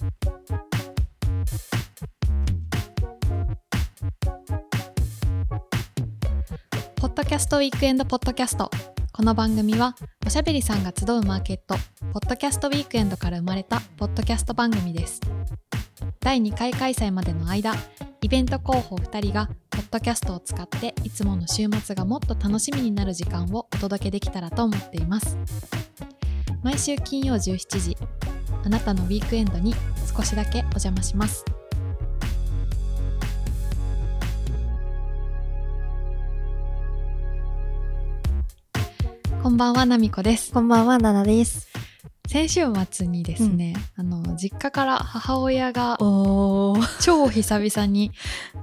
ポッドキャストウィークエンドポッドキャストこの番組はおしゃべりさんが集うマーケットポッドキャストウィークエンドから生まれたポッドキャスト番組です。第2回開催までの間イベント広報2人がポッドキャストを使っていつもの週末がもっと楽しみになる時間をお届けできたらと思っています。毎週金曜17時あなたのウィークエンドに少しだけお邪魔します。こんばんはなみこです。こんばんは、ななです。先週末にですね、あの実家から母親が。超久々に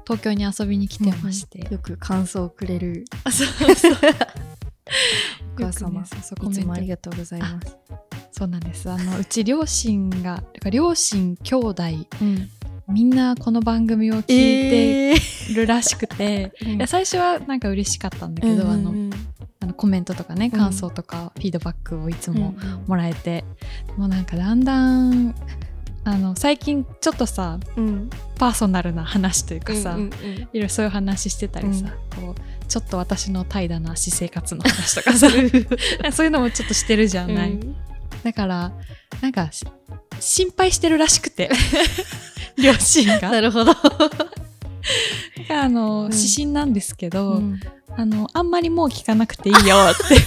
東京に遊びに来てまして、よく感想をくれる。あそうそう お母様、ねそうそうコいつもありがとうございます。そうなんです。あのうち両親が両親兄弟うん。みんなこの番組を聞いてえー。るらしくて、いや最初はなんか嬉しかったんだけど、あのうんあのコメントとかねうん。感想とかフィードバックをいつもうんもらえて、もうなんかだんだんあの最近ちょっとさうん。パーソナルな話というかさ、うんうんいろいろそういう話してたりさ、こうちょっと私の怠惰な私生活の話とかさ そういうのもちょっとしてるじゃうん。ない、だからなんかし心配してるらしくて。両親が。なるほど。あの、うん。指針なんですけど、うん。あのあんまりもう聞かなくていいよって。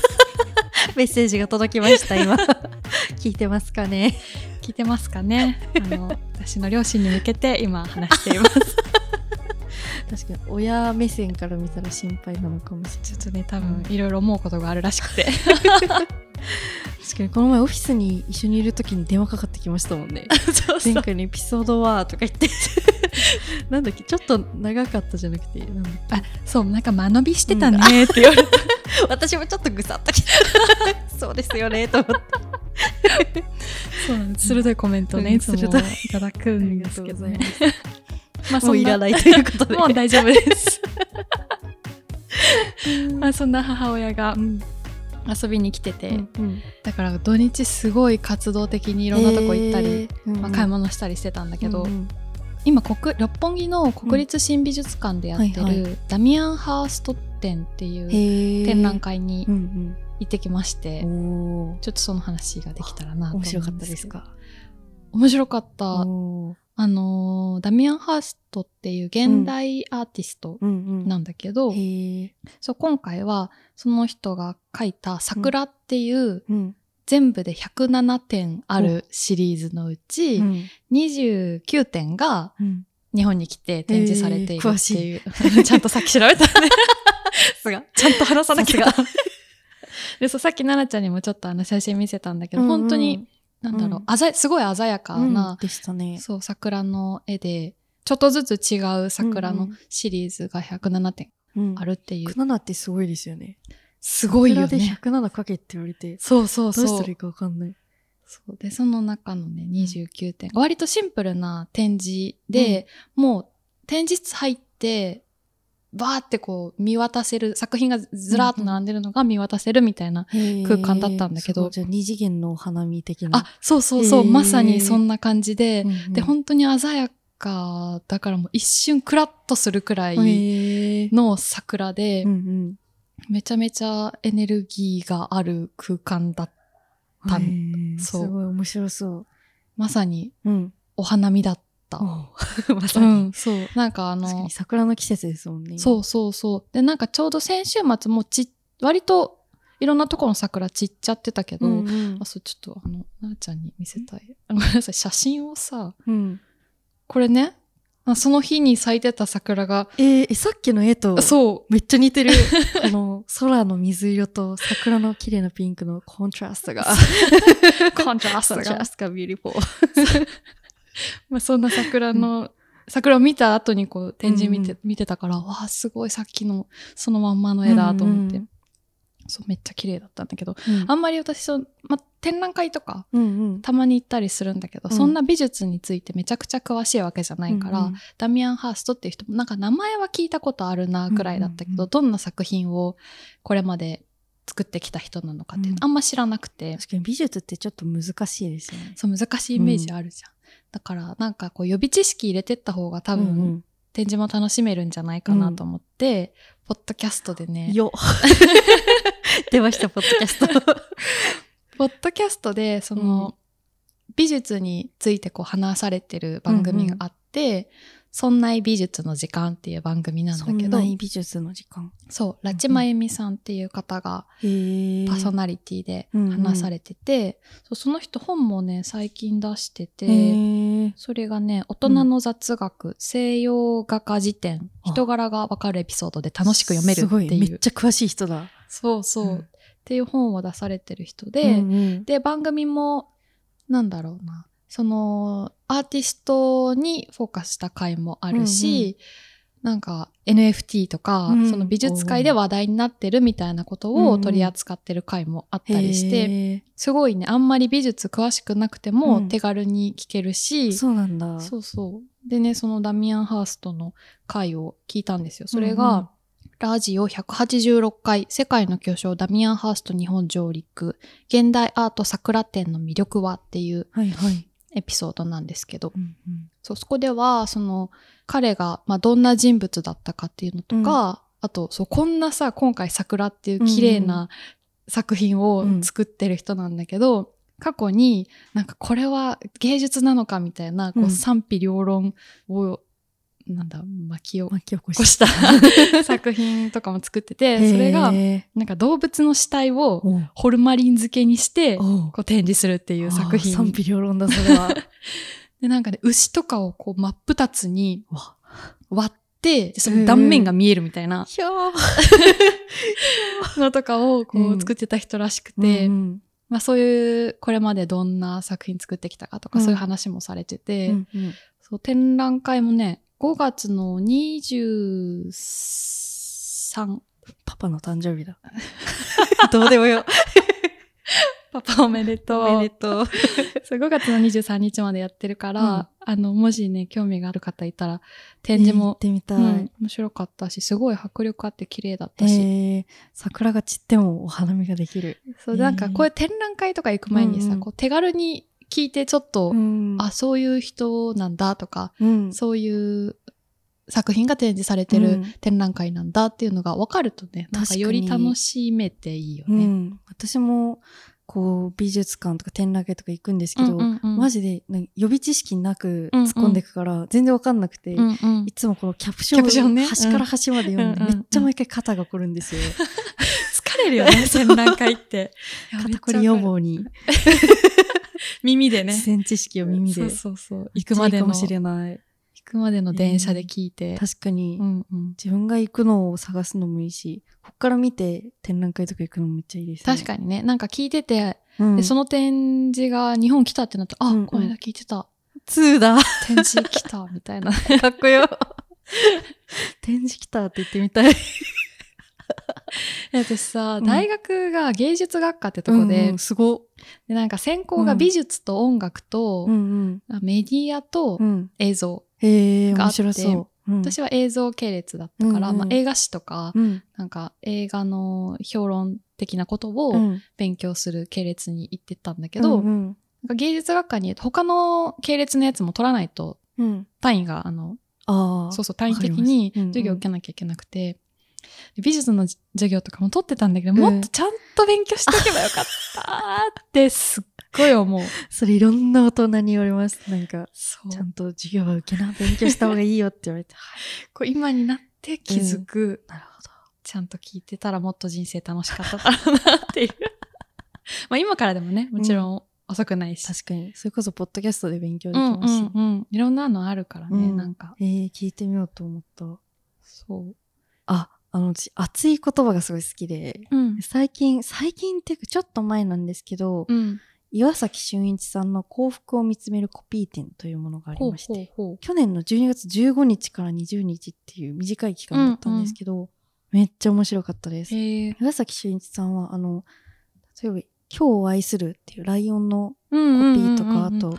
メッセージが届きました、今。聞いてますかね。聞いてますかね。あの私の両親に向けて今話しています確かに、親目線から見たら心配なのかもしれない。ちょっとね多分いろいろ思うことがあるらしくて。確かに、この前オフィスに一緒にいる時に電話かかってきましたもんね。そう前回のエピソードはとか言って。なんだっけ、ちょっと長かったじゃなくて、なんだっけ？あそうなんか間延びしてたねって言われて、私もちょっとぐさっときた。そうですよねと思って。そうなんです。鋭いコメントをね、うんい。つもいただくんですけどねままあもういらないということで。もう大丈夫です。まあそんな母親がうん遊びに来てて、うんだから土日すごい活動的にいろんなとこ行ったり、えー。まあ、買い物したりしてたんだけど、うんうん。今国六本木の国立新美術館でやってる、はいはダミアン・ハースト展っていう展覧会にうん行ってきまして、うんおー。ちょっとその話ができたらなと思うん面白かったですか？面白かったあのーダミアン・ハーストっていう現代アーティストうんうん。なんだけど、へー。そう今回はその人が描いた「桜」っていううん。全部で107点あるシリーズのうち、うん。29点がうん。日本に来て展示されているっていう、ちゃんとさっき調べた。ねすが。ちゃんと話さなきゃ。でそうさっき奈々ちゃんにもちょっとあの写真見せたんだけど、うんうん。本当になんだろう、うん。あざすごい鮮やかな、でしたね。そう桜の絵でちょっとずつ違う桜のシリーズが107点あるるっていう、107ってすごいですよね。すごいよ桜でね107かけって言われて。そうそうそう。どうしたらいいかわかんない。そう。でその中のね29点。割とシンプルな展示で、もう展示室入ってバーってこう見渡せる作品がずらーっと並んでるのが見渡せるみたいな、空間だったんだけど。へーすごいじゃあ二次元のお花見的な。あそうそうそう、まさにそんな感じで、うんうん。で本当に鮮やかだからもう一瞬クラッとするくらいの桜で、うんうん。めちゃめちゃエネルギーがある空間だったそう。すごい面白そう。まさにうん。お花見だった。まさに。ん、そう。なんかあの桜の季節ですもんね。そうそうそう。で、なんかちょうど先週末もちっ、割といろんなところの桜散っちゃってたけど、うんうんあ、そう、ちょっとあの、なあちゃんに見せたい。あ ごめんなさい、写真をさ、うん。これね、あその日に咲いてた桜が、えーえさっきの絵とそめっちゃ似てる。この空の水色と桜の綺麗なピンクのコントラストが。う、コントラストがコントラ。ストが beautiful。まあ、そんな桜の、桜を見た後にこう展示見て,、うん見てたから、わあ、すごいさっきのそのまんまの絵だと思って、うんうん。そう、めっちゃ綺麗だったんだけど、うん。あんまり私そう、まあ、展覧会とかうんうん。たまに行ったりするんだけど、うん。そんな美術についてめちゃくちゃ詳しいわけじゃないから、うんうん。ダミアン・ハーストっていう人もなんか名前は聞いたことあるなくらいだったけど、うんうん。うんどんな作品をこれまで作ってきた人なのかってあんま知らなくて、確かに美術ってちょっと難しいですよね。そう難しいイメージあるじゃん。だからなんかこう予備知識入れてった方が多分、うんうん。展示も楽しめるんじゃないかなと思って、ポッドキャストでね、よ 出ました、ポッドキャスト。ポッドキャストでその、美術についてこう話されてる番組があって、そんな美術の時間っていう番組なんだそんけどな、美術の時間。そう、ラチマユミさんっていう方が。パーソナリティでうんうん話されてて、そうその人本もね、最近出してて。それがね、大人の雑学、西洋画家辞典、あ人柄がわかるエピソードで楽しく読めるっていう。めっちゃ詳しい人だ。そうそう、うんっていう本を出されてる人で、うんうんで、番組も、なんだろうな、その、アーティストにフォーカスした回もあるし、なんか NFT とか、うんその美術界で話題になってるみたいなことを取り扱ってる回もあったりして、へえすごいね、あんまり美術詳しくなくてもうん手軽に聞けるし、そうなんだ。そうそう。でね、そのダミアン・ハーストの回を聞いたんですよ。それが、うんうんラジオ186回、世界の巨匠ダミアン・ハースト日本上陸、現代アート桜展の魅力はっていうはいはい。エピソードなんですけど、うんうん。そうそこでは、その、彼が、まあ、どんな人物だったかっていうのとか、あと、そう、こんなさ、今回桜っていう綺麗な作品を作ってる人なんだけど、過去になんかこれは芸術なのかみたいな、こううん。賛否両論を、なんだ、巻き起巻き起ここした。作品とかも作ってて、それが、へなんか動物の死体をホルマリン漬けにして、こう展示するっていう作品。賛否両論だ、それは。で、なんかね、牛とかをこう真っ二つにわ。割って、でその断面が見えるみたいなひゃー。のとかをこううん作ってた人らしくて、うんまあそういう、これまでどん。な作品作ってきたかとか、うんそういう話もされてて、うん。うんそう展覧会もね、5月の23、パパの誕生日だ。どうでもよ。パパおめでとう。おめでとう。そう5月の23日までやってるから、うんあの、もしね、興味がある方いたら、展示行っも、てみたい。うん面白かったし、すごい迫力あって綺麗だったし、えー、桜が散ってもお花見ができる。そう、へーなんかこういう展覧会とか行く前にさ、うんうんこう手軽に聞いてちょっと、ん。あ、そういう人なんだとか、うん、そういう作品が展示されてるうん。展覧会なんだっていうのが分かるとね、なんかより楽しめていいよね。うん。私も、こう、美術館とか展覧会とか行くんですけど、うんうんうん。マジで、予備知識なく突っ込んでいくから、全然わかんなくて、うんうん。いつもこのキャプションを端から端まで読んで、めっちゃ毎回肩が凝るんですよ。疲れるよね、展覧会って。肩こり予防に、耳でね。自然知識を耳で。そうそうそう。行くまでの、いいかもし行れない。くまでの電車で聞いて。確かに、うんうん。自分が行くのを探すのもいいし、こっから見て展覧会とか行くのもめっちゃいいですね。確かにね、なんか聞いてて、うん、でその展示が日本来たってなったら、あ、うんうんこの間聞いてた。2だ。展示来た、みたいな。かっこよ。展示来たって言ってみたい。私さ、うん大学が芸術学科ってとこで、うんうんすご。でなんか専攻が美術と音楽と、うんあメディアと。映像。があってう。うん、私は映像系列だったから、うんうんまあ、映画史とか、うん、なんか映画の評論的なことうをん、勉強する系列に行ってたんだけど、うんうんなんか芸術学科に他の系列のやつも取らないとうん。単位が、あの。そうそう、単位的に授業を受けなきゃいけなくて、で美術の授業とかも取ってたんだけど、うんもっとちゃんと勉強しとけばよかったってすっごい思う。それいろんな大人に言われます。なんか、ちゃんと授業は受けな、勉強した方がいいよって言われて。はい。こう今になって気づく、なるほど。ちゃんと聞いてたらもっと人生楽しかっただろうなっていう。まあ今からでもね、もちろん遅くないし。確かに。それこそ、ポッドキャストで勉強でうんうきますし。んうん。いろんなのあるからね、うんなんか。えー、聞いてみようと思った。そう。あ、あの、私熱い言葉がすごい好きで、うん。最近、最近っていうかちょっと前なんですけど、うん。岩崎俊一さんの幸福を見つめるコピー展というものがありほうまして、ほうほ去年の12月15日から20日っていう短い期間だったんですけど、めっちゃ面白かったです。岩崎俊一さんは、あの、例えば、今日を愛するっていうライオンのコピーとか、あと、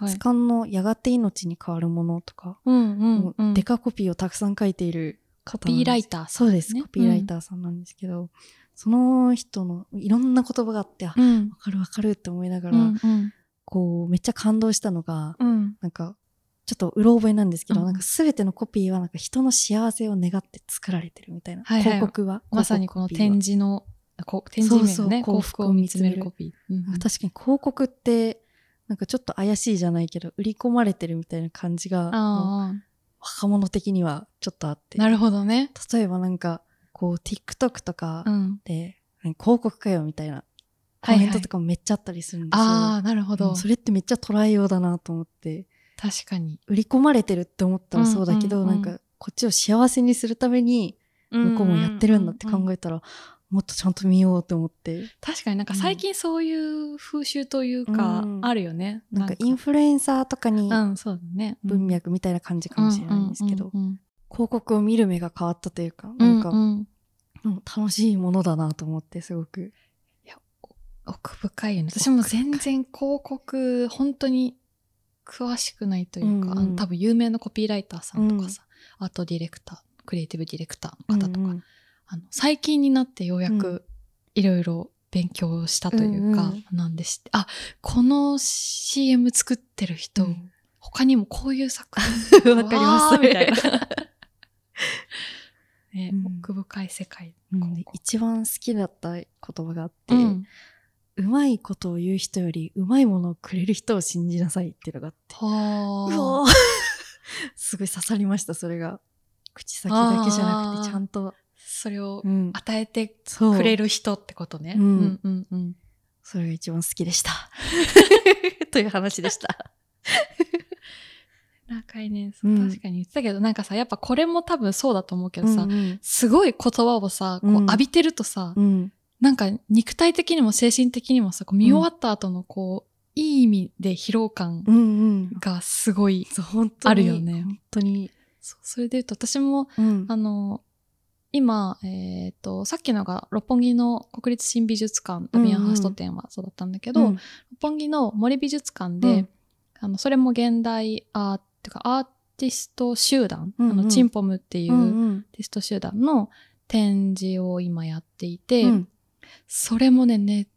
蜜。柑のやがて命に変わるものとか、うんうん。うんデカコピーをたくさん書いているコピーライターさそうです、ねコピーライターさんなんですけど、その人のいろんな言葉があって、あ、わうん。かるわかるって思いながら、うんうん。こう、めっちゃ感動したのが、うん。なんか、ちょっとうろ覚えなんですけど、うんなんかすべてのコピーはなんか人の幸せを願って作られてるみたいな。はいはい広告は。まさにこの展示の、こ展示名のね、幸福を見つめるコピー。うんうん確かに広告って、なんかちょっと怪しいじゃないけど、売り込まれてるみたいな感じが、若者的にはちょっとあって。あ、なるほどね。例えばなんか、こう、TikTok とかうん。で、広告かよみたいなコはいはいメントとかもめっちゃあったりするんですよ。ああ、なるほどうん。それってめっちゃ捉えようだなと思って、確かに。売り込まれてるって思ったらそうだけど、うんうんうんなんか、こっちを幸せにするために、向こうもやってるんだって考えたら、もっとちゃんと見ようって思って、確かになんか最近そういう風習というか、うん。あるよね。なんかインフルエンサーとかにうん、そうだね。文脈みたいな感じかもしれないんですけど、うんうん広告を見る目が変わったというか、うなんんか、うん。うんうん楽しいものだなと思って、すごく。奥深いよね。私も全然広告、本当に詳しくないというか、うんうん。あの多分有名なコピーライターさんとかさ、アートディレクター、クリエイティブディレクターの方とか、うんうんあの最近になってようやくいろいろ勉強したというか、うんうんなんで知って、あ、この CM 作ってる人、うん他にもこういう作品 わかりますみたいな。ね、うん奥深い世界。うんで一番好きだった言葉があって、ううんまいことを言う人より、うまいものをくれる人を信じなさいっていうのがあって。うは すごい刺さりました、それが。口先だけじゃなくて、ちゃんと。それをうん与えてくれる人ってことね。うんうんうんうんそれが一番好きでした。という話でした。中井ね、うん確かに言ってたけど、なんかさ、やっぱこれも多分そうだと思うけどさ、うんすごい言葉をさ、こううん浴びてるとさ、うん。なんか肉体的にも精神的にもさ、こう見終わった後のこう、いい意味で疲労感うんうん。がすごい。あるよね本当に。そうそれで言うと私も、うん。あの、今、えっ、と、さっきのが六本木の国立新美術館、ダミアンハースト展はそうだったんだけど、うん。六本木の森美術館で、うん。あの、それも現代アーっていうかアーティスト集団、うんうん。あの、チンポムっていううアーティスト集団の展示を今やっていて、うん。それもね、ね、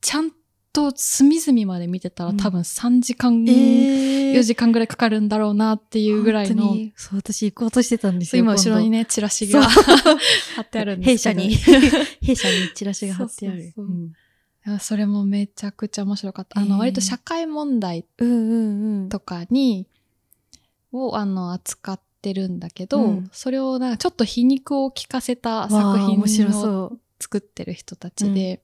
ちゃんと隅々まで見てたらうん多分3時間、えー4時間ぐらいかかるんだろうなっていうぐらいの、そう、私行こうとしてたんですよ。今後ろにね、ね、チラシが貼ってあるんですけど。弊社に、弊社にチラシが貼ってある。それもめちゃくちゃ面白かった。あの、割と社会問題。とかに、を、あの、扱ってるんだけど、うんそれをなんかちょっと皮肉を効かせた作品をそう。作ってる人たちで、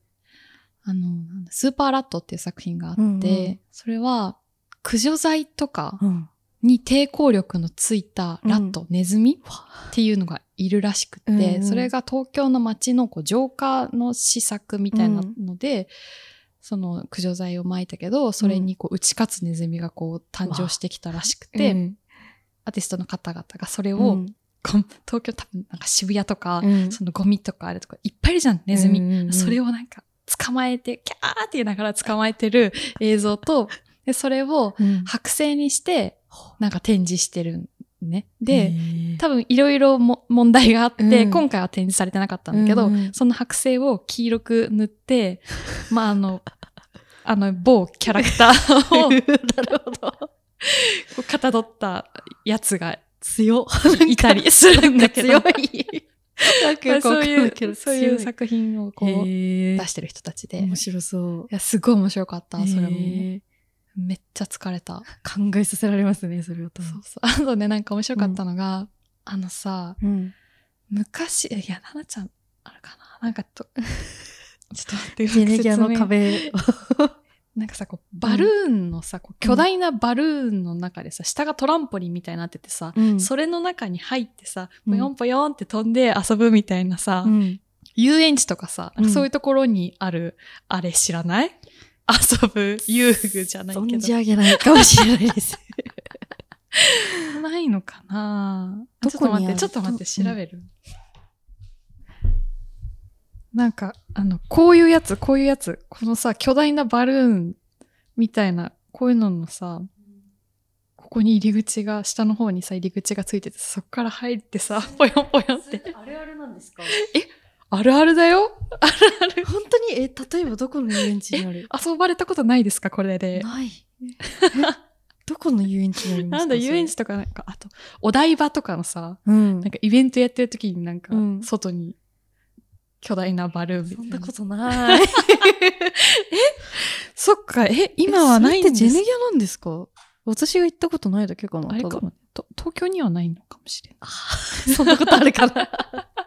あの、スーパーラットっていう作品があって、うんうん。それは、駆除剤とかうん。に抵抗力のついたラット、ネズミっていうのがいるらしくて、うんうん。それが東京の街のこう浄化の施策みたいなので、その駆除剤を撒いたけど、それにこう打ち勝つネズミがこう誕生してきたらしくて、うん。アーティストの方々がそれを、東京多分なんか渋谷とか、うん。そのゴミとかあるとかいっぱいいるじゃん、ネズミ。うんうんうん。それをなんか捕まえて、キャーって言いながら捕まえてる映像と、で、それをうん剥製にして、なんか展示してるね。へで、ー多分いろいろも問題があって、うん今回は展示されてなかったんだけど、うんうんその剥製を黄色く塗って、まああの、あの、某キャラクターを なるほど。こうかたどったやつが強。いたりするんだけど、強い。そういう、そういう強作品をこう出してる人たちで。い面白そう。や、すごい面白かった、それも。めっちゃ疲れた。考えさせられますね、それは多分。そうそう。あとね、なんか面白かったのが、あのさ、うん。昔、いや、ななちゃん、あるかななんかと、ちょっと待って、ジェネギアの壁。なんかさ、こう、バルーンのさ、こう巨大なバルーンの中でさ、下がトランポリンみたいになっててさ、うん。それの中に入ってさ、うん。ぽよんぽよんって飛んで遊ぶみたいなさ、うん。遊園地とかさ、そういうところにある、あれ知らない？遊ぶ遊具じゃないけ存じど。上げないかもしれないです。ないのかな？どこにちょっと待って、ちょっと待って、調べる。なんか、あの、こういうやつ、こういうやつ、このさ、巨大なバルーンみたいな、こういうののさ、ここに入り口が、下の方にさ、入り口がついてて、そっから入ってさ、ぽよんぽよんって。あれあれなんですか？あるあるだよあるある。本当に、え、例えばどこの遊園地にある？遊ばれたことないですかこれで。ない。えどこの遊園地にありますか？なんだ、遊園地とかなんか、あと、お台場とかのさ、うんなんかイベントやってる時になんかうん、外に巨大なバルーンみたいな。そんなことない。そっか、え、今はないんです。えそれってジェネギャなんですか？私が行ったことないだけかなあれかも東京にはないのかもしれない。そんなことあるかな。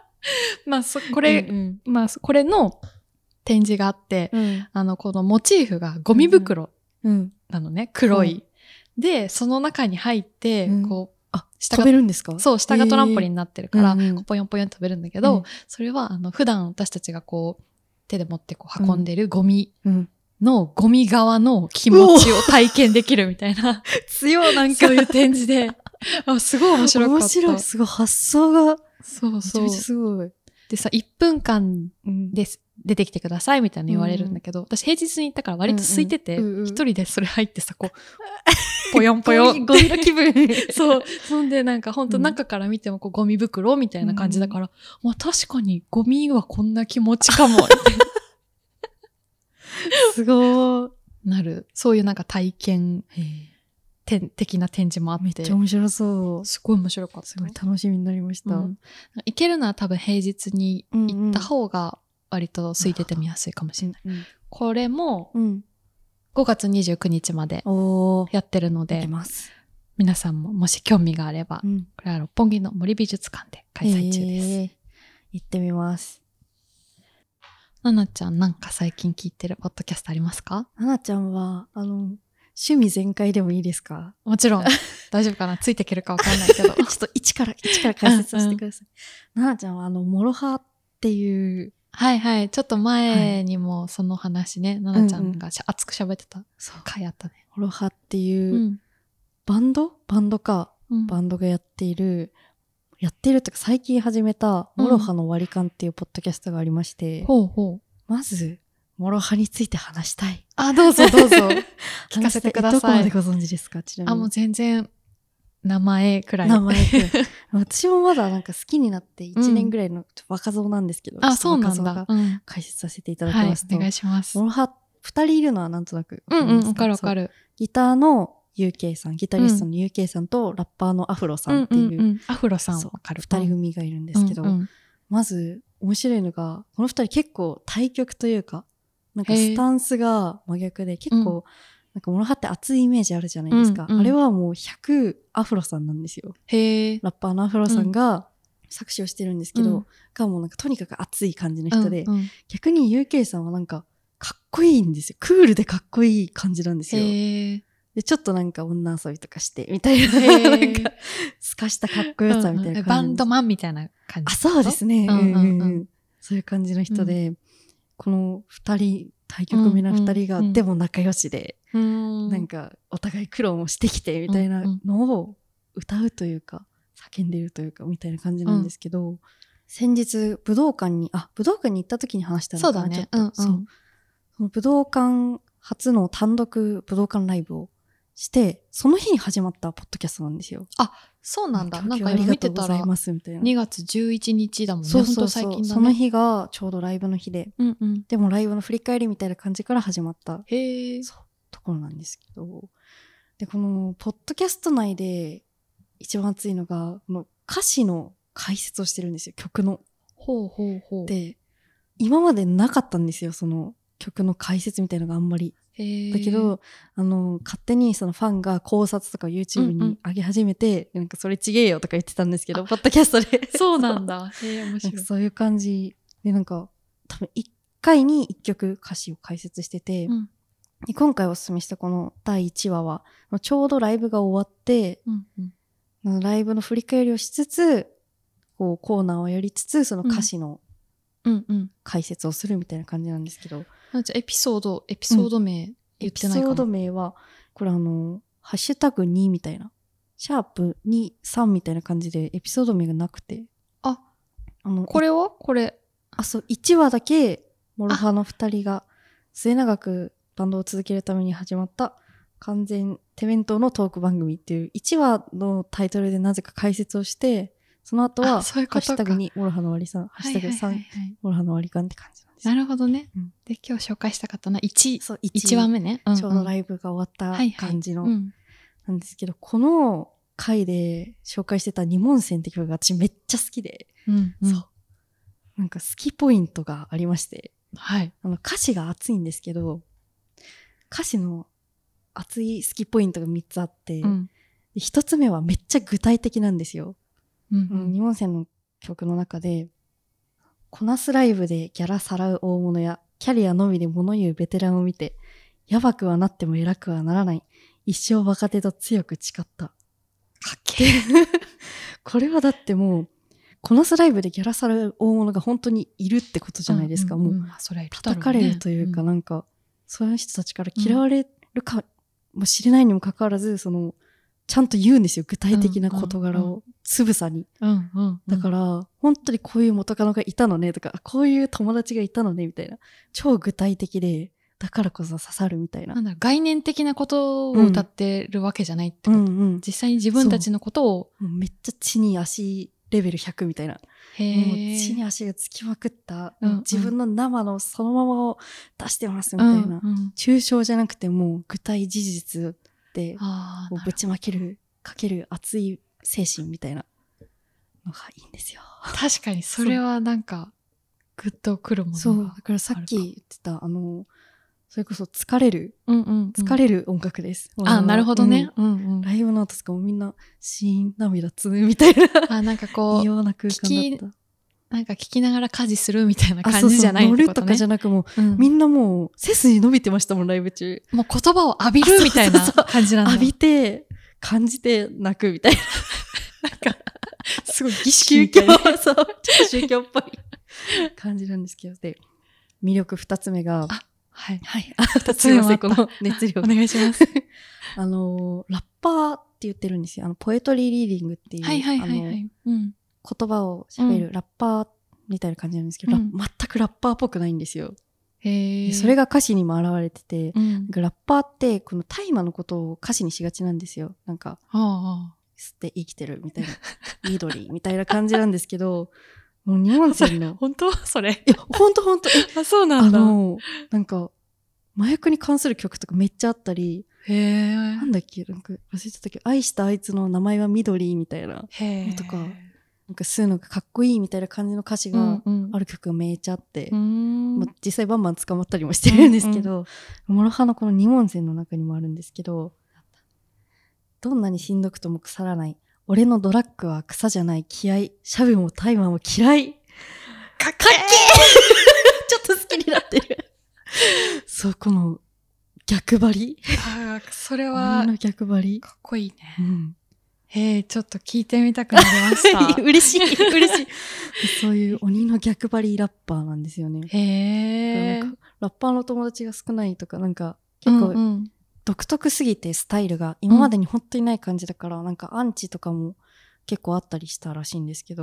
まあ、そ、これ、うんまあ、これの展示があって、うん。あの、このモチーフがゴミ袋うん。なのね、黒い。はい。で、その中に入って、うん。こう、あ、下が飛べるんですか？そう、下がトランポリンになってるから、うんうんこうポヨンポヨン飛べるんだけど、うんそれは、あの、普段私たちがこう、手で持ってこう運んでるゴミうん。の、ゴミ側の気持ちを体験できるみたいな、強い、なんか。そういう展示で、あ、すごい面白かった。面白い。すごい。発想が、そうそうめちゃめちゃ。すごい。でさ、1分間うんです。出てきてくださいみたいな言われるんだけど、私平日に行ったから割と空いてて、一、うんうんうんうん人でそれ入ってさ、こう、ぽよんぽよん。ゴミの気分。そう。そんでなんか本当うん中から見てもこうゴミ袋みたいな感じだから、まあ確かにゴミはこんな気持ちかも、すごい。なる。そういうなんか体験展的な展示もあって。めっちゃ面白そう。すごい面白かった。すごい楽しみになりました。うん行けるのは多分平日に行った方が割と空いてて見やすいかもしれない。うん。これもうん。5月29日まで。やってるので。皆さんももし興味があれば、うん。これは六本木の森美術館で開催中です。えー行ってみます。ななちゃんなんか最近聞いてるポッドキャストありますか？ななちゃんは、あの、趣味全開でもいいですか？もちろん。大丈夫かな？ついていけるかわかんないけど。ちょっと一から、一から解説させてください。ななちゃんは、あの、モロハっていう、はいはい。ちょっと前にもその話ね、ななちゃんがしゃ熱く喋ってたそう、回あったね。モロハっていうう、バンド？バンドか。うんバンドがやっている、やっているというか最近始めた、モロハの割り勘っていうポッドキャストがありまして、ほうほう。まず、モロハについて話したい。あ、どうぞどうぞ。聞かせてくださいどこまでご存知ですか？ちなみに。あ、もう全然、名前くらい。名前くらい私もまだなんか好きになって1年ぐらいの若造なんですけど、あ、そうなんだ。解説させていただきはいます、と、お願いします。モロハ、二人いるのはなんとなくうんうん、わかるわる。かる。ギターの UK さん、ギタリストの UK さんと、ラッパーのアフロさんっていう、んんんアフロさんわかる。二人組がいるんですけど、うんうんまず面白いのが、この二人結構対極というか、なんかスタンスが真逆で、結構、なんかモロハって熱いイメージあるじゃないですか。うんうんあれはもう100アフロさんなんですよ。へえ。ラッパーのアフロさんが作詞をしてるんですけど、うんがもうなんかとにかく熱い感じの人で、うんうん逆に UK さんはなんかかっこいいんですよ。クールでかっこいい感じなんですよ。で、ちょっとなんか女遊びとかして、みたいな、なんか、すかしたかっこよさみたいな感じバンドマンみたいな感じ。あ、そうですね。うんうんうんうんうんそういう感じの人で、この二人、対局目な二人が、うんうんうんでも仲良しで、うん。なんか、お互い苦労もしてきて、みたいなのを歌うというか、叫んでるというか、みたいな感じなんですけど、先日、武道館に、あ、武道館に行った時に話したのかな、そうだね。ちょっと。うんうんそう。その武道館初の単独武道館ライブをして、その日に始まったポッドキャストなんですよ。そうなんだ。なんか今見てたらがとうござい、ます、みたいな。2月11日だもんね。そうそうそう最近だね。その日がちょうどライブの日で、うんうん。でもライブの振り返りみたいな感じから始まったへところなんですけど、で、この、ポッドキャスト内で一番熱いのが、この歌詞の解説をしてるんですよ、曲の。ほうほうほう。で、今までなかったんですよ、その曲の解説みたいのがあんまり。だけど、あの、勝手にそのファンが考察とか YouTube うんうんに上げ始めて、なんかそれちげえよとか言ってたんですけど、ポッドキャストで。そうなんだ。面白い。かそういう感じで、なんか、多分一回に一曲歌詞を解説してて、うんで今回おすすめしたこの第1話は、ちょうどライブが終わって、うんうん。ライブの振り返りをしつつ、こうコーナーをやりつつ、その歌詞のうんうん。解説をするみたいな感じなんですけど、あじゃあエピソード、エピソード名言エピってないかも。ソード名は、これあの、ハッシュタグ2みたいな、シャープ2、3みたいな感じでエピソード名がなくて、あ、あの、これは？これ。あ、そう、1話だけ、モロハの2人が末永くバンドを続けるために始まった完全手弁当のトーク番組っていう1話のタイトルでなぜか解説をして、その後は、ハッシュタグにモロハの割りさん、ハッシュタグ3、はいはいはいはい。モロハの割り勘って感じなるほどねうん。で、今日紹介したかったな。1、そう、1話目ね。ちょうどライイブが終わった感じの。うん。なんですけど、この回で紹介してた二門線って曲が私めっちゃ好きで、うんうんそう。なんか好きポイントがありまして、はい。あの歌詞が熱いんですけど、歌詞の熱い好きポイントが3つあって、うん。で一つ目はめっちゃ具体的なんですよ。うんうん、二門線の曲の中で、こなすライブでギャラさらう大物や、キャリアのみで物言うベテランを見て、やばくはなっても偉くはならない。一生若手と強く誓った。かっけえ。これはだってもう、こなすライブでギャラさらう大物が本当にいるってことじゃないですか。もう、んんそれはいるだろうね叩かれるというか、んなんか、そういう人たちから嫌われるかもしれないにもかかわらず、その、ちゃんと言うんですよ。具体的な事柄うんうんを。つぶさに。うんうん。だから、本当にこういう元カノがいたのねとか、あこういう友達がいたのねみたいな。超具体的で、だからこそ刺さるみたいなな。んだ概念的なことを歌ってるわけじゃないってこと。うんうん。実際に自分たちのことを、めっちゃ地に足レベル100みたいな。へ地に足がつきまくった、うんうん自分の生のそのままを出してますみたいな。うんうん抽象じゃなくてもう具体事実こうぶちまける、かける熱い精神みたいなのがいいんですよ。確かにそれはなんか、グッとくるものが。そう。だからさっき言ってた、あの、それこそ疲れる、うんうんうん。疲れる音楽です。あ、なるほどね。うんうんうん。ライブの後とかもみんな、シーン、涙つむみたいな、あ、なんかこう、異様な空間だった。なんか聞きながら家事するみたいなあ感じじゃないってことね。かじゃなくもう、うんみんなもう、背筋伸びてましたもん、ライブ中。もう言葉を浴びるみたいな 感じなんだ。浴びて、感じて、泣くみたいな。すごい儀式みた宗教いな。、そう、ちょっと宗教っぽい感じなんですけど、で、魅力二つ目が、あはい。はい。二つ目もあったすいませんこの 熱量お。願いします。あの、ラッパーって言ってるんですよ。あの、ポエトリーリーディングっていう、はいはいはいはあのい。うん。言葉を喋るラッパーみたいな感じなんですけど、うんラ全くラッパーっぽくないんですよ。へそれが歌詞にも表れてて、うんラッパーってこの大麻のことを歌詞にしがちなんですよ。なんか、あ吸って生きてるみたいな、緑みたいな感じなんですけど、もう日本人の、本当？それ。いや、ほんとほんと、えあ、そうなあんだ。の、なんか、麻薬に関する曲とかめっちゃあったり、へえ。なんだっけ、なんか忘れてたけど、愛したあいつの名前は緑みたいな、へえ。とかなんか吸うのがかっこいいみたいな感じの歌詞がうんある曲がめっちゃあって、うん。まあ、実際バンバン捕まったりもしてるんですけど、モロハのこの二門線の中にもあるんですけど、どんなにしんどくとも腐らない。俺のドラッグは草じゃない気合。シャブもタイマーも嫌い。かっけー ちょっと好きになってる。そう、この逆張り？あーそれ鬼は、の逆張り？かっこいいね。うん。へえ、ちょっと聞いてみたくなりました。嬉しい、嬉しい。そういう鬼の逆張りラッパーなんですよね。へえ。ラッパーの友達が少ないとか、なんか結構うんうん独特すぎてスタイルが今までに本当にない感じだから、なんかアンチとかも結構あったりしたらしいんですけど。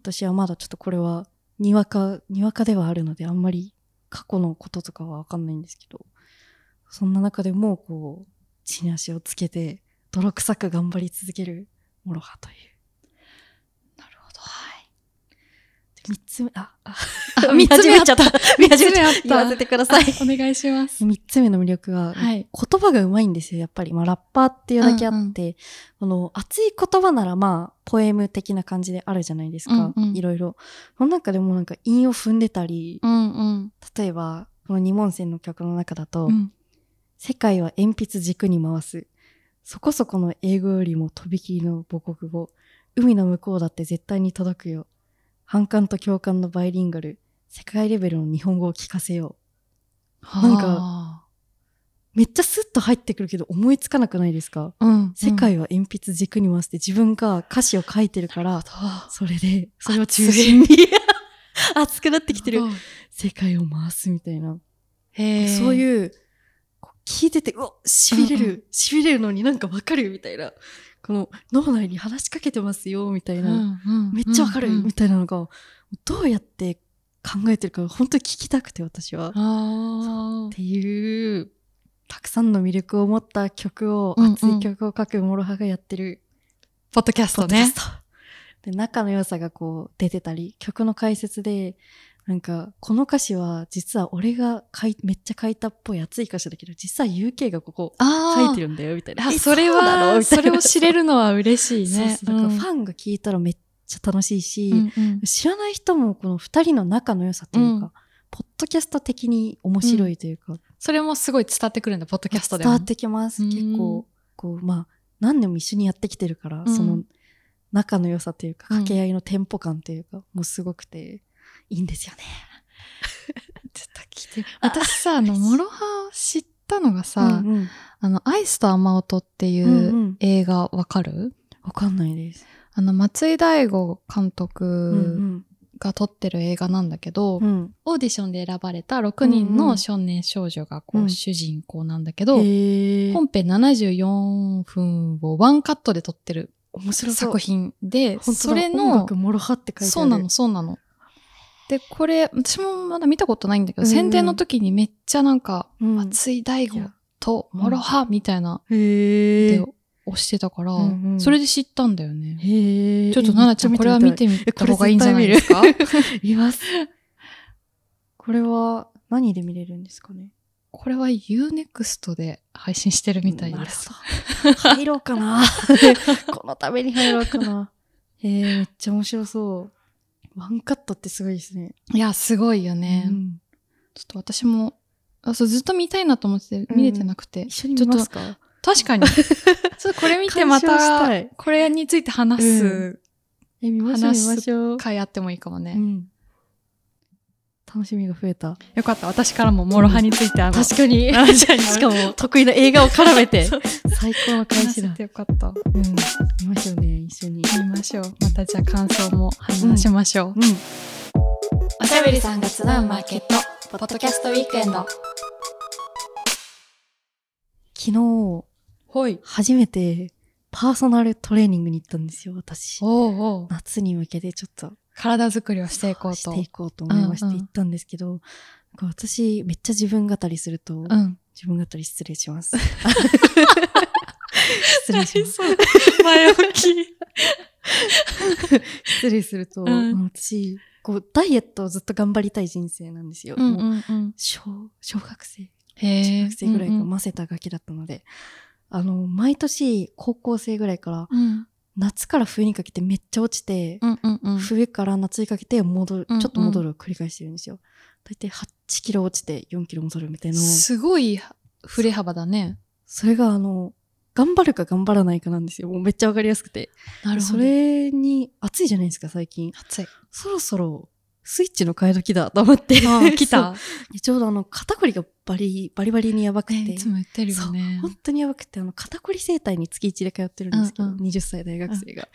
私はまだちょっとこれはにわか、にわかではあるのであんまり過去のこととかはわかんないんですけど、そんな中でもこう、地に足をつけて泥臭く頑張り続けるモロハという。なるほど。はい。で三つ目、あ、あ、あ 見始めちゃった。見始めちゃっ。三つ目あったた言わせてください。お願いします。三つ目の魅力は、はい。言葉がうまいんですよ、やっぱり。まあ、ラッパーっていうだけあって、この熱い言葉ならまあ、ポエム的な感じであるじゃないですか。うんうんいろいろ。その中でもなんか韻を踏んでたり、うんうん。例えば、この二門線の曲の中だと、うん世界は鉛筆軸に回す。そこそこの英語よりもとびきりの母国語。海の向こうだって絶対に届くよ。反感と共感のバイリンガル。世界レベルの日本語を聞かせよなんか。めっちゃスッと入ってくるけど思いつかなくないですか？うん。世界は鉛筆軸に回して自分が歌詞を書いてるから、それで、それを中心に熱 くなってきてる。世界を回すみたいな。へ。そういう聞いてて、うわ、痺れる、痺れるのになんかわかるみたいな。この脳内に話しかけてますよ、みたいな。めっちゃわかる、みたいなのが、どうやって考えてるか、本当に聞きたくて、私は。っあていう、たくさんの魅力を持った曲を、うんうん熱い曲を書くモロハがやってるー。ポッドキャストねポッドキャス。トで、仲の良さがこう出てたり、曲の解説で、なんか、この歌詞は実は俺が書いめっちゃ書いたっぽい熱い歌詞だけど、実は UK がここあ書いてる。るんだよ、みたいな。あ、えそれは、それを知れるのは嬉しいね。そうそうだからファンが聞いたらめっちゃ楽しいし、うんうん知らない人もこの二人の仲の良さというか、うんポッドキャスト的に面白いというか、それもすごい伝わってくるんだ、ポッドキャストでも。伝わってきます。うん結構、こう、まあ、何年も一緒にやってきてるから、うんその仲の良さというか、うん掛け合いのテンポ感というか、もうすごくて、いいんですよね。ちょっと聞いて。私さ、あの、モロハ知ったのがさ、うんうんあの、アイスと雨音っていうんううん映画わかる、わかんないです。あの、松井大悟監うん督が撮ってる映画なんだけど、うん。うん。オーディションで選ばれた6人の少年少女がこう、うん主人公なんだけど、へー本編74分をワンカットで撮ってる面白。作品で、それ音の楽、もろはって書いてある。そうなの、そうなの。で、これ、私もまだ見たことないんだけど、宣伝の時にめっちゃなんか、うん。松井大悟いやと諸刃みたいな、へでー押してたから、うんうんそれで知ったんだよね。ちょっと、奈々ちゃん、これは見てみた方がいいんじゃないですか？います。これは何で見れるんですかね？これは Unext で配信してるみたいです。入ろうかな。このために入ろうかな。へえ、めっちゃ面白そう。ワンカットってすごいですね。いや、すごいよね。うんちょっと私も、あそうずっと見たいなと思ってて見れてなくて。一緒に見ますか？と確かに。ちょっとこれ見てまたこれについて話すえ、見ましょう、話す見ましょう。回あってもいいかもね。うん。楽しみが増えた。よかった。私からも諸刃についてあの、確かに。しかも、得意な映画を絡めて。最高の返話せしだ。てよかった。うん。見ましょうね、一緒に。見ましょう。またじゃあ感想も話しましょう。うん。おしゃべりさんが集うマーケット、ポッドキャストウィークエンド。昨日、ほい。初めてパーソナルトレーニングに行ったんですよ、私。おうおう夏に向けてちょっと体作りをしていこうと。していこうと思いましてうんうん行ったんですけど、なんか私めっちゃ自分語りすると、うん。自分語り失礼します。失礼します。前置き。失礼すると、うん私、こう、ダイエットをずっと頑張りたい人生なんですよ。うんもううんうん。小、小学生、へえ。中学生ぐらいからうんうんませたガキだったので、あの、毎年高校生ぐらいから、うん夏から冬にかけてめっちゃ落ちて、うんうんうん。冬から夏にかけて戻る、ちょっと戻るを繰り返してるんですよ。大体8キロ落ちて4キロ戻るみたいなすごい振れ幅だね。それがあの、頑張るか頑張らないかなんですよ。もうめっちゃわかりやすくて。なるほど。それに、暑いじゃないですか、最近。熱い。そろそろ、スイッチの変え時だと思って。ああ、来た。ちょうどあの、肩こりがバリ、バリバリにやばくて。ねいつも言ってるよね。本当にやばくて、あの、肩こり整体に月1で通ってるんですけど、うんうん20歳大学生が、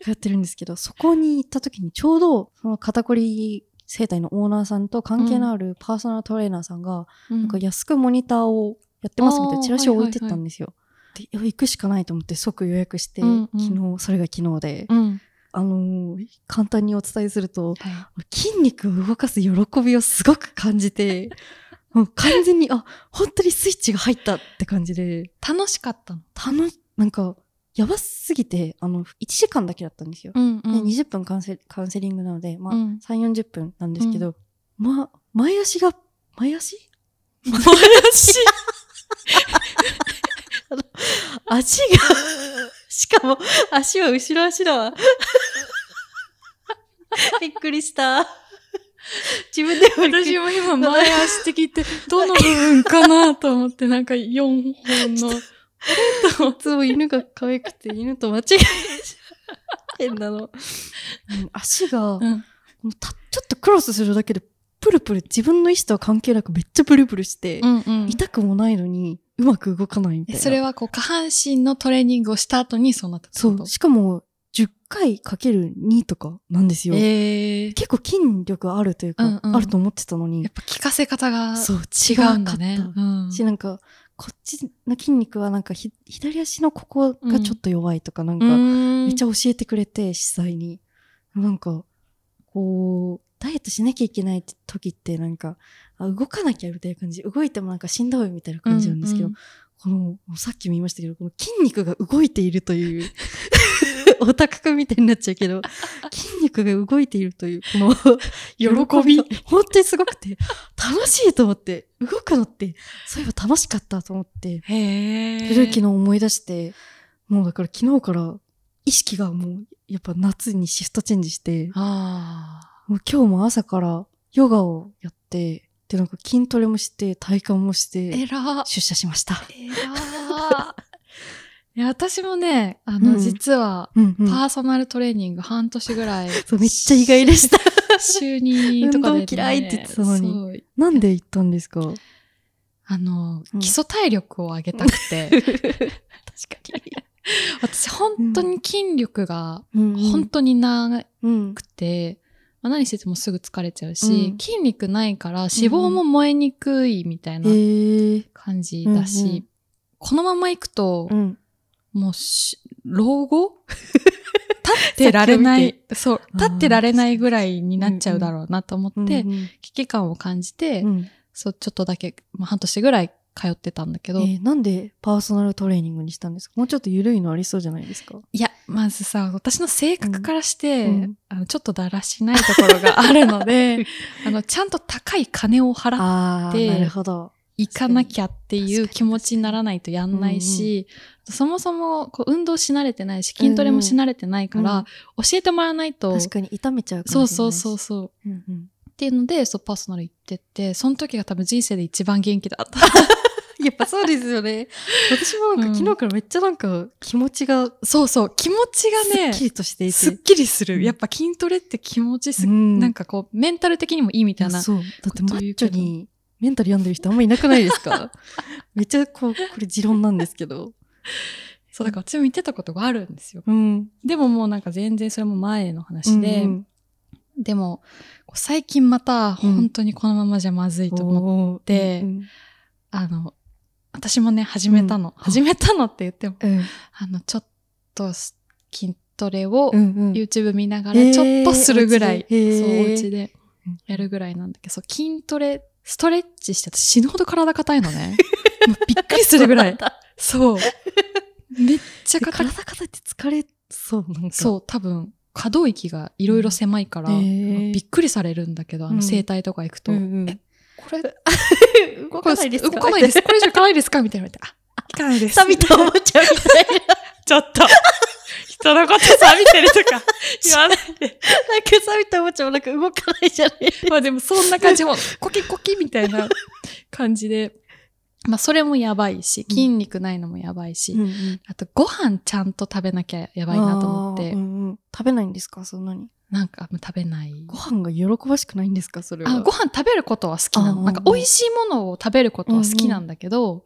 通ってるんですけど、そこに行った時にちょうど、その肩こり整体のオーナーさんと関係のあるパーソナルトレーナーさんが、ななんか安くモニターをやってますみたいなチラシを置いてったんですよ。で、いや行くしかないと思って即予約して、うんうん昨日、それが昨日で、うん。あのー簡単にお伝えすると、は筋肉を動かす喜びをすごく感じて、もう完全に、あ、本当にスイッチが入ったって感じで、い。楽しかったの。楽し、なんか、やばすぎて、あの、1時間だけだったんですよ。うんうで20分カウンセカウンセリングなので、まあ、うん3、40分なんですけど、ま、前足が、前足？もやし。足が、しかも、足は後ろ足だわ。びっくりした。自分で私も今前足って聞いて、どの部分かなと思って、なんか4本の。いつも犬が可愛くて、犬と間違えちゃう。変なの。うん足が、うん。もうたちょっとクロスするだけで、プルプル、自分の意思とは関係なくめっちゃプルプルして、うんうん。痛くもないのに、うまく動かないみたいな。えそれはこう下半身のトレーニングをした後にそうなったそう。しかも、10回かける2とかなんですよ。えー、結構筋力あるというか、うんうんあると思ってたのにやっ、ぱ聞かせ方がそう、違違うんだね。うんし、なんか、こっちの筋肉はなんかひ、左足のここがちょっと弱いとか、なんか、めめっちゃ教えてくれて、実際に。なんか、こう、ダイエットしなきゃいけない時ってなんか、あ動かなきゃみたいな感じ。動いてもなんかしんどいみたいな感じなんですけど、この、もうさっきも言いましたけど、この筋肉が動いているという、オタクくんみたいになっちゃうけど、筋肉が動いているという、この喜びが本当にすごくて、楽しいと思って、動くのって、そういえば楽しかったと思って。それ昨日思い出して、もうだから昨日から意識がもう、やっぱ夏にシフトチェンジして、あもう今日も朝からヨガをやって、で、なんか筋トレもして、体幹もしあ。て、えら。出社しました。えら。いや、私もね、あの、うん実は。パーソナルトレーニング半年ぐらい。そうめっちゃ意外でした。週にとかで、ね。運動嫌いって言ってたのになんで行ったんですか？あの、うん基礎体力を上げたくて、確か私本当に筋力がに。本当になうんく。て、まあ、何しててもすぐ疲れちゃうし、うん。筋肉ないから脂肪も燃えにくいみたいな。感じだし、うんうん。このまま行くと、うん。もうし、老後？立ってられない、そう、立ってられないぐらいになっちゃうだろうなと思って、うん。危機感を感じて、うん。そう、ちょっとだけ、まあ、半年ぐらい通ってたんだけど、えーなんでパーソナルトレーニングにしたんですか？もうちょっと緩いのありそうじゃないですか？いや、まずさ、私の性格からして、うん。うんあのちょっとだらしないところがあるので、あの、ちゃんと高い金を払っあでなるほど。行かなきゃっていう気持ちにならないとやんないし、そもそもこう運動し慣れてないし、筋トレもし慣れてないから、うん。教えてもらわないと、確かに痛めちゃうかそうそうもしれないし。そうそう。うんうんっていうので、そう、パーソナル行ってて、その時が多分人生で一番元気だった。やっぱそうですよね。私もなんうんか昨日からめっちゃなんか気持ちがそうそう、気持ちがね、すっきりとしていて。すっきりする。うんやっぱ筋トレって気持ちす、うんなんかこう、メンタル的にもいいみたいな。そう。だってマッチョにメンタル病んでる人あんまいなくないですか？めっちゃこう、これ持論なんですけど。そう、だから私も言ってたことがあるんですよ。うん。でももうなんか全然それも前の話で、うんでも、最近また本当にこのままじゃまずいと思って、てうんあの、私もね、始めたの。始めたのって言っても、うん。あの、ちょっと筋トレをうんうん。YouTube 見ながらちょっとするぐらい、お家でへーそう、お家でやるぐらいなんだけど、そう、筋トレ、ストレッチして私死ぬほど体硬いのね。びっくりするぐらい。そう。めっちゃ硬体く硬いって疲れそう、なんか。そう、多分、可動域がいろいろ狭いから、へー。びっくりされるんだけど、あうん。の、整体とか行くと、うんうん。え、これ、動かないですか？動かないです。これ以上行かないですか？みたいな。あ、行かないです。錆びたおもちゃみたいな。ちょっと、人のことさ、見てるとか。言わない。で。なんか錆びたおもちゃもなんか動かないじゃない。まあでもそんな感じも、コキコキみたいな感じで、まあそれもやばいし、筋肉ないのもやばいし、うんうんあとご飯ちゃんと食べなきゃやばいなと思って、うんうん食べないんですか？そんなに。なんか食べない。ご飯が喜ばしくないんですか？それは。あご飯食べることは好きなの。なんか美味しいものを食べることは好きなんだけど、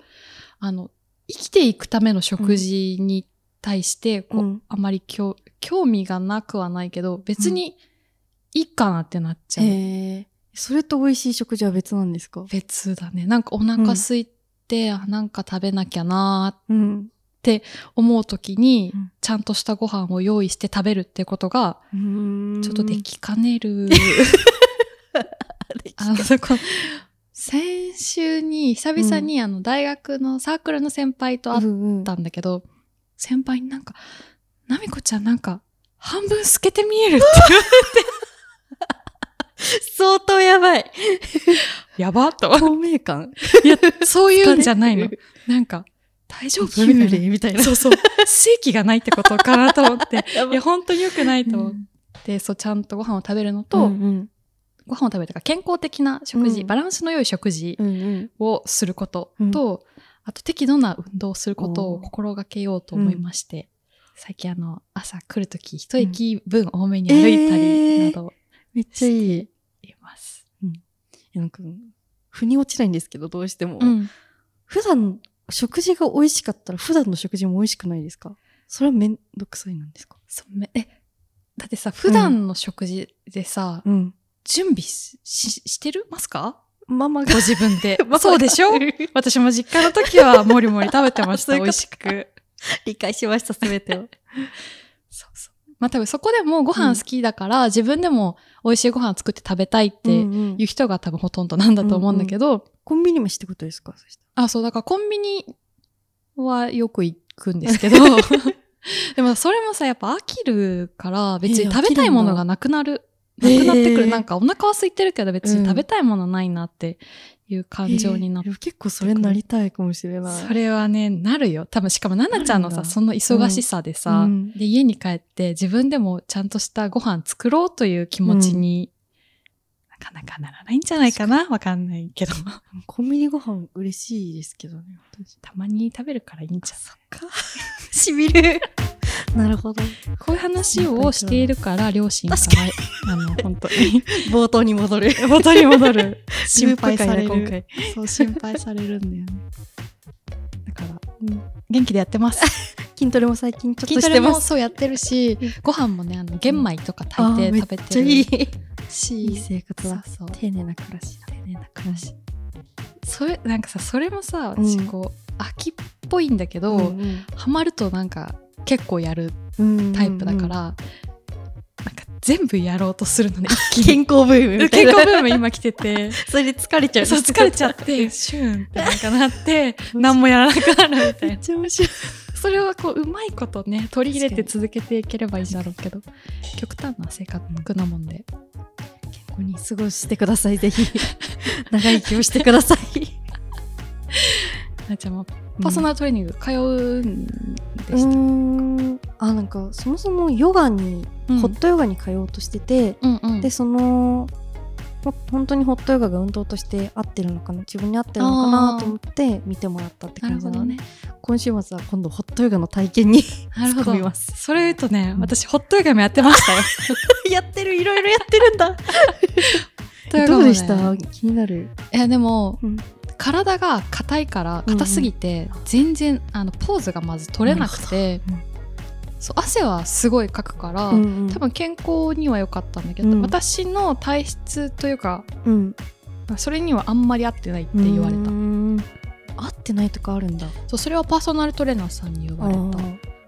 あの、生きていくための食事に対して、こう、うんあまり興興味がなくはないけど、別にいいかなってなっちゃう。へえ。それと美味しい食事は別なんですか？別だね。なんかお腹空いて、あなんか食べなきゃなーうん。思うときに、うん。ちゃんとしたご飯を用意して食べるってことが、ちょっとできかねる。あの、そこ、先週に、久々に、あの、大学のサークルの先輩と会っうんうんたん。だけど、先輩になんか、なみこちゃんなんか、半分透けて見えるって 相当やばい。やばっと。透明感。いや、そういうんじゃないの。なんか、大丈夫？幽霊みたいな。そうそう。正気がないってことかなと思って。いや、本当に良くないと思っうんて、そう、ちゃんとご飯を食べるのと、うんうんご飯を食べるとか健康的な食事、うんバランスの良い食事をすることと、あと適度な運動をすることを心がけようと思いまして、最近あの、朝来るとき一駅分多めに歩いたりなどめっちゃいい。いいます。やなんか、腑に落ちないんですけど、どうしても。うん。普段、食事が美味しかったら、普段の食事も美味しくないですか？それはめんどくさいなんですか？そうめえ、だってさ、普段の食事でさ、うん。準備しししてる？ますか？ママが。ご自分で そうでしょ？私も実家の時はもりもり食べてました、美味しく。理解しました、すべてを。まあ多分そこでもご飯好きだから、自分でも美味しいご飯作って食べたいってうんうん。いう人が多分ほとんどなんだと思うんだけど、コンビニ飯ってことですか？あ、そう、だからコンビニはよく行くんですけど、でもそれもさ、やっぱ飽きるから、別えーに食べたいものがなくなる。なくなってくる。えーなんかお腹は空いてるけど別うんに食べたいものないなっていう感情になってえー結構それになりたいかもしれない。それはね、なるよ。多分、しかも、ななちゃんのさ、その忙しさでさ、うんで、家に帰って自分でもちゃんとしたご飯作ろうという気持ちに、なかなかならないんじゃないかな？わかんないけど。コンビニご飯嬉しいですけどね。私たまに食べるからいいんじゃない？か。しびる。なるほど。こういう話をしているから、両親から、確あの、本当に、冒頭に戻る。元に戻 る。心配されループ会だる。そう、心配されるんだよね。だから、うん元気でやってます。筋トレも最近ちょっと筋トレしてます。もそうやってるし、ご飯もね、あの、玄米とかあ炊いて食べてるいい。し、いい生活だ。そう丁寧な暮らしだ。丁寧な暮らし。それ、なんかさ、それもさ、うん私こう、秋っぽいんだけど、うんハマるとなんか、結構やるうんタイプだから、なんか全部やろうとするのね、一気健に。康ブームみたいな。健康ブーム今来てて、それで疲れちゃう。そう疲れちゃって、シューンってなんかなって、何もやらなくなるみたいなめっ。ちゃ面白い。それはこう、うまいことね、取り入れて続けていければいいんだろうけど、極端な性格なもんで。健康に過ごしてください、ぜひ。長生きをしてください。なっちゃん。もパーソナルトレーニング通うんでうした。あなんかそもそもヨガに、うん。ホットヨガに通おうとしてて、うんうん。でそのほ本当にホットヨガが運動として合ってるのかな自分に合ってるのかなと思って見てもらったって感じなのねほどね。今週末は今度ホットヨガの体験に 突っ込みます。それ言うとね、うん。私ホットヨガもやってましたよ。やってるいろいろやってるんだ。どうでした？気になる、いやでも、うん体が硬いから硬すぎて、全然あのポーズがまず取れなくて、そう汗はすごいかくから、うんうん。多分健康には良かったんだけど、うん。私の体質というかうん。それにはあんまり合ってないって言われた。合ってないとかあるんだ。そうそれはパーソナルトレーナーさんに言われた。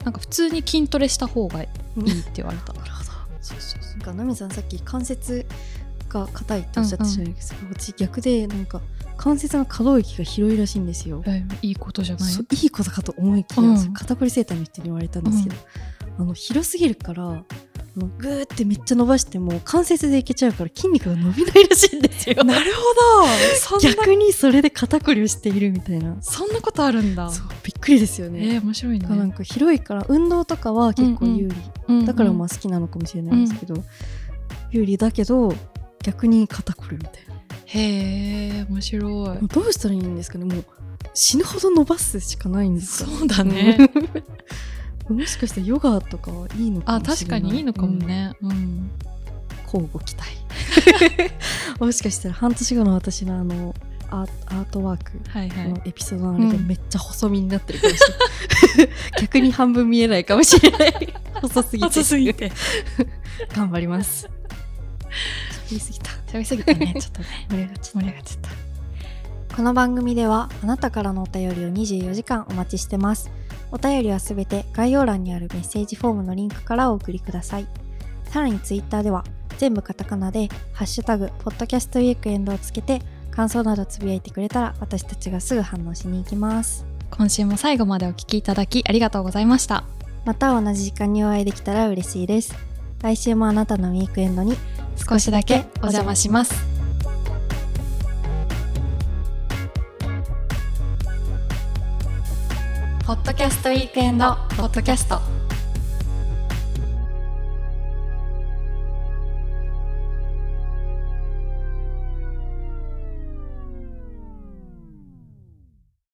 なんか普通に筋トレした方がいいって言われた。なるほど。そうそうそう。なんかナミさんさっき関節が硬いっておっしゃってたじゃないですか、私逆でなんか関節の可動域が広いらしいんですよ。えいいことじゃない？いいことかと思いきや、うん。肩こり整体の人に言われたんですけど、あの広すぎるからグーってめっちゃ伸ばしても関節でいけちゃうから筋肉が伸びないらしいんですよ。なるほど。逆にそれで肩こりをしているみたいな。そんなことあるんだ。そうびっくりですよね、えー面白いね。なんか広いから運動とかは結構有利、うんうんだからまあ好きなのかもしれないですけど、有利だけど逆に肩こるみたいなへえ面白い。どうしたらいいんですかね。もう死ぬほど伸ばすしかないんですかそうだね。もしかしてヨガとかはいいのかあもしれない。確かにいいのかも、ね。うん。うん。交互期待。もしかしたら半年後の私のあのアーアートワークのエピソードのあれがめっちゃ細身になってるかもしれない、逆に半分見えないかもしれない。細すぎて。熱すぎて。頑張ります。喋りすぎた喋りすぎてねちょっとね盛り上がっちゃった盛り上がっちゃったこの番組ではあなたからのお便りを24時間お待ちしてます。お便りはすべて概要欄にあるメッセージフォームのリンクからお送りください。さらにツイッターでは全部カタカナでハッシュタグポッドキャストウィークエンドをつけて感想などつぶやいてくれたら私たちがすぐ反応しに行きます。今週も最後までお聞きいただきありがとうございましたまた同じ時間にお会いできたら嬉しいです。来週もあなたのウィークエンドに少しだけお邪魔します。ポッドキャストウィークエンドポッドキャスト。